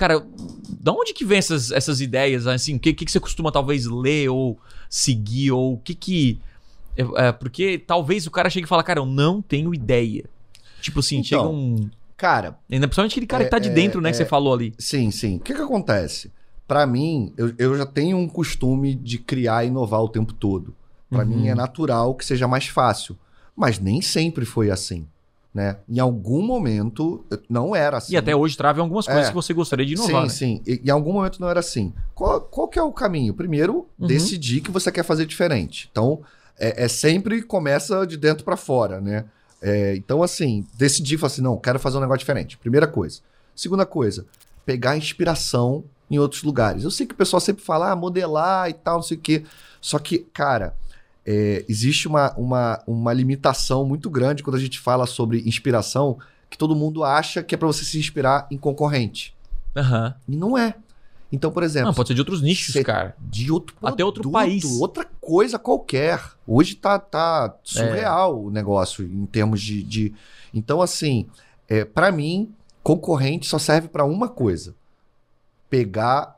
Cara, da onde que vem essas, essas ideias? Assim, o que, que, que você costuma talvez ler ou seguir? Ou o que que. É, é, porque talvez o cara chegue e fala, cara, eu não tenho ideia. Tipo assim, Então, chega um. Cara, Ainda principalmente aquele cara é- que tá de é- dentro, né, que é- você falou ali. sim, sim. O que que acontece? Pra mim, eu, eu já tenho um costume de criar e inovar o tempo todo. Pra Uhum. mim é natural que seja mais fácil. Mas nem sempre foi assim, né? Em algum momento não era assim. E até hoje trava em algumas coisas É. que você gostaria de inovar. sim, né? sim. E, em algum momento não era assim. Qual, qual que é o caminho? Primeiro, Uhum. decidir que você quer fazer diferente. Então, é, é sempre começa de dentro pra fora, né? É, então, assim, decidir, falar assim, não, quero fazer um negócio diferente. Primeira coisa. Segunda coisa, pegar inspiração em outros lugares. Eu sei que o pessoal sempre fala, ah, modelar e tal, não sei o quê. Só que, cara, é, existe uma, uma, uma limitação muito grande quando a gente fala sobre inspiração, que todo mundo acha que é pra você se inspirar em concorrente. Aham. E não é. Então, por exemplo, Não, pode ser de outros nichos, cara. de outro Até outro produto, país. outra coisa qualquer. Hoje tá, tá surreal o negócio em termos de. de... Então, assim, é, para mim, concorrente só serve para uma coisa: pegar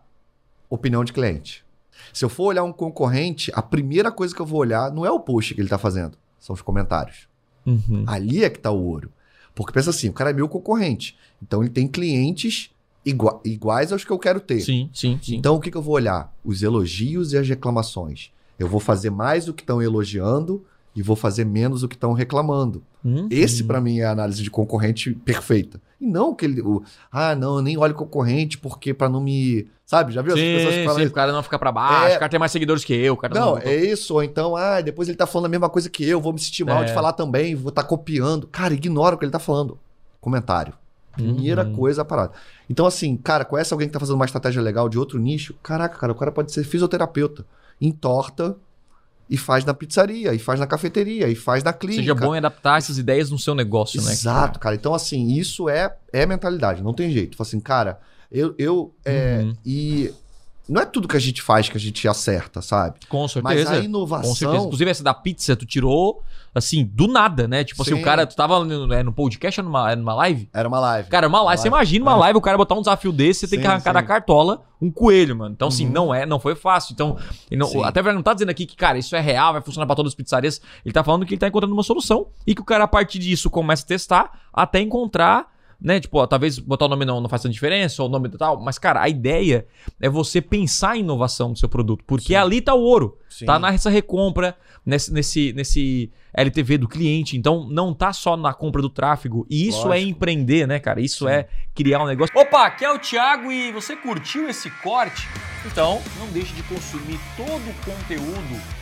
opinião de cliente. Se eu for olhar um concorrente, a primeira coisa que eu vou olhar não é o post que ele tá fazendo, são os comentários. Uhum. Ali é que tá o ouro. Porque pensa assim, o cara é meu concorrente. Então ele tem clientes igua- iguais aos que eu quero ter. Sim, sim, sim. Então o que, que eu vou olhar? Os elogios e as reclamações. Eu vou fazer mais o que estão elogiando e vou fazer menos o que estão reclamando. Uhum. Esse, pra mim, é a análise de concorrente perfeita. E não que ele. O, ah, não, eu nem olho concorrente porque pra não me. Sabe? Já viu as pessoas que Sim, falam sim, isso? o cara não ficar pra baixo, É. o cara tem mais seguidores que eu, o cara Não, é isso. Ou então, ah, depois ele tá falando a mesma coisa que eu, vou me sentir mal É. de falar também, vou estar copiando. Cara, ignora o que ele tá falando. Comentário. Primeira Uhum. coisa a parada. Então, assim, cara, conhece alguém que tá fazendo uma estratégia legal de outro nicho? Caraca, cara, o cara pode ser fisioterapeuta. Entorta e faz na pizzaria, e faz na cafeteria, e faz na clínica. Seja bom em adaptar essas ideias no seu negócio, né? Exato, cara. Então, assim, isso é, é mentalidade, não tem jeito. Fala assim, cara, eu. eu é, Uhum. E não é tudo que a gente faz que a gente acerta, sabe? Com Mas certeza. a inovação. Com certeza. Inclusive, essa da pizza, tu tirou, assim, do nada, né? Tipo assim, Sim. o cara, tu tava no, é, no podcast ou numa, numa live? Era uma live. Cara, uma live. Você imagina uma É. live, o cara botar um desafio desse, você tem Sim, que arrancar sim. da cartola um coelho, mano. Então, assim, Uhum. não é, não foi fácil. Então, não- até não tá dizendo aqui que, cara, isso é real, vai funcionar pra todas as pizzarias. Ele tá falando que ele tá encontrando uma solução e que o cara, a partir disso, começa a testar até encontrar. Né, tipo, ó, talvez botar o nome não, não faz tanta diferença, ou o nome tal, mas, cara, a ideia é você pensar em inovação do seu produto, porque Sim. ali tá o ouro. Sim. Tá nessa recompra, nesse, nesse, nesse LTV do cliente. Então, não tá só na compra do tráfego. E isso é Lógico. empreender, né, cara? Isso Sim. é criar um negócio. Opa, aqui é o Thiago e você curtiu esse corte? Então, não deixe de consumir todo o conteúdo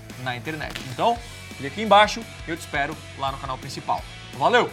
na internet. Então, clique aqui embaixo e eu te espero lá no canal principal. Valeu!